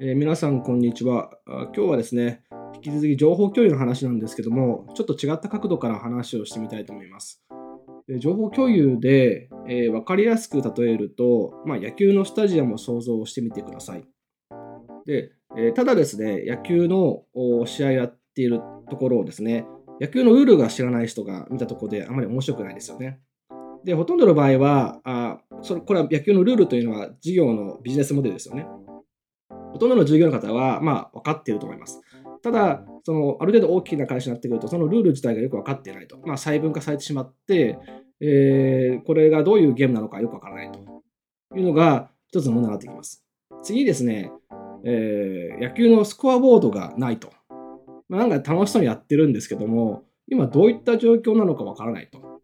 えー、皆さん、こんにちは。今日はですね、引き続き情報共有の話なんですけども、ちょっと違った角度から話をしてみたいと思います。情報共有で、えー、分かりやすく例えると、まあ、野球のスタジアムを想像してみてください。で、えー、ただですね、野球の試合をやっているところをですね、野球のルールが知らない人が見たところであまり面白くないですよね。で、ほとんどの場合は、あそれこれは野球のルールというのは事業のビジネスモデルですよね。ほとんどの従業員の方は、まあ、分かっていると思います。ただ、そのある程度大きな会社になってくると、そのルール自体がよく分かっていないと。まあ、細分化されてしまって、えー、これがどういうゲームなのかよく分からないというのが一つの問題になってきます。次ですね、えー、野球のスコアボードがないと。まあ、なんか楽しそうにやってるんですけども、今どういった状況なのか分からないと。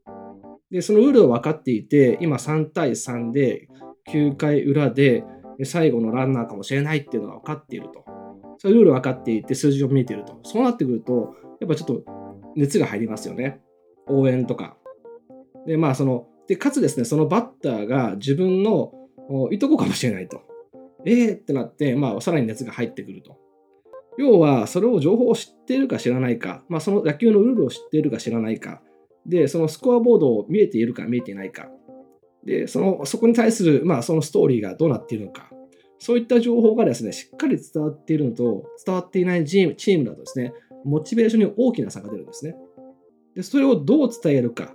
で、そのルールを分かっていて、今3対3で9回裏で最後のランナーかもしれないっていうのが分かっていると。そういうルール分かっていて、数字を見えていると。そうなってくると、やっぱちょっと熱が入りますよね。応援とか。で、まあ、その、で、かつですね、そのバッターが自分のいとこかもしれないと。えーってなって、まあ、さらに熱が入ってくると。要は、それを情報を知っているか知らないか、まあ、その野球のルールを知っているか知らないか、で、そのスコアボードを見えているか見えていないか、で、その、そこに対する、まあ、そのストーリーがどうなっているのか、そういった情報がですね、しっかり伝わっているのと、伝わっていないチームチームだとですね、モチベーションに大きな差が出るんですね。で、それをどう伝えるか、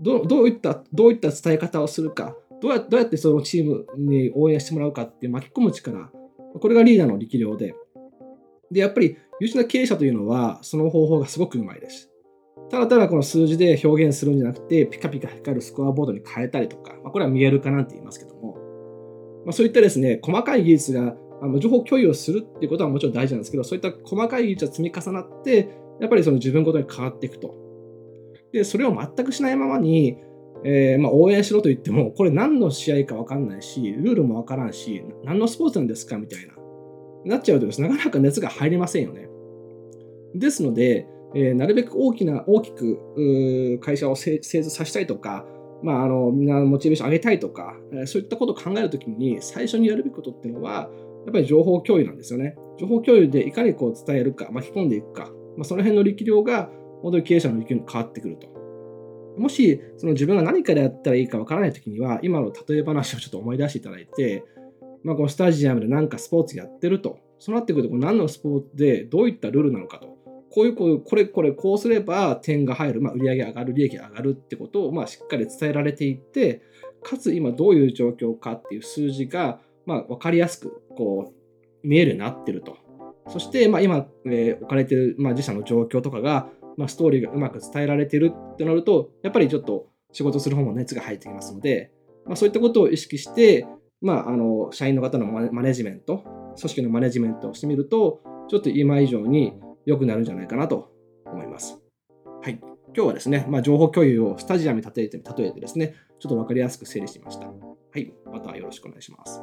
どどういった、どういった伝え方をするか、どうやどうやってそのチームに応援してもらうかって巻き込む力、これがリーダーの力量で、で、やっぱり優秀な経営者というのは、その方法がすごくうまいです。ただただこの数字で表現するんじゃなくて、ピカピカ光るスコアボードに変えたりとか、まあ、これは見える化なんて言いますけども、まあ、そういったですね、細かい技術が、あの情報共有をするっていうことはもちろん大事なんですけど、そういった細かい技術が積み重なって、やっぱりその自分ごとに変わっていくと。で、それを全くしないままに、えー、まあ、応援しろと言っても、これ何の試合か分かんないし、ルールも分からんし、何のスポーツなんですかみたいな。なっちゃうとです、ね、なかなか熱が入りませんよね。ですので、えー、なるべく大きな、大きく会社を成立させたいとか、まあ、あのみんなモチベーション上げたいとか、えー、そういったことを考えるときに、最初にやるべきことっていうのは、やっぱり情報共有なんですよね。情報共有でいかにこう伝えるか、巻き込んでいくか、まあ、その辺の力量が、本当に経営者の力量に変わってくると。もし、その自分が何からやったらいいかわからないときには、今の例え話をちょっと思い出していただいて、まあ、このスタジアムで何かスポーツやってると。そうなってくると、何のスポーツでどういったルールなのかと。こういう、こ、れ、これ、こうすれば点が入る、まあ、売上上がる、利益上がるってことを、まあ、しっかり伝えられていって、かつ今どういう状況かっていう数字が、まあ、分かりやすく、こう、見えるようになってると。そして、まあ、今、えー、置かれてる、まあ、自社の状況とかが、まあ、ストーリーがうまく伝えられてるってなると、やっぱりちょっと仕事する方も熱が入ってきますので、まあ、そういったことを意識して、まあ、あの、社員の方のマネジメント、組織のマネジメントをしてみると、ちょっと今以上に良くなるんじゃないかなと思います。はい。今日はですね、まあ、情報共有をスタジアムに例えて例えてですね、ちょっと分かりやすく整理しました。はい。またよろしくお願いします。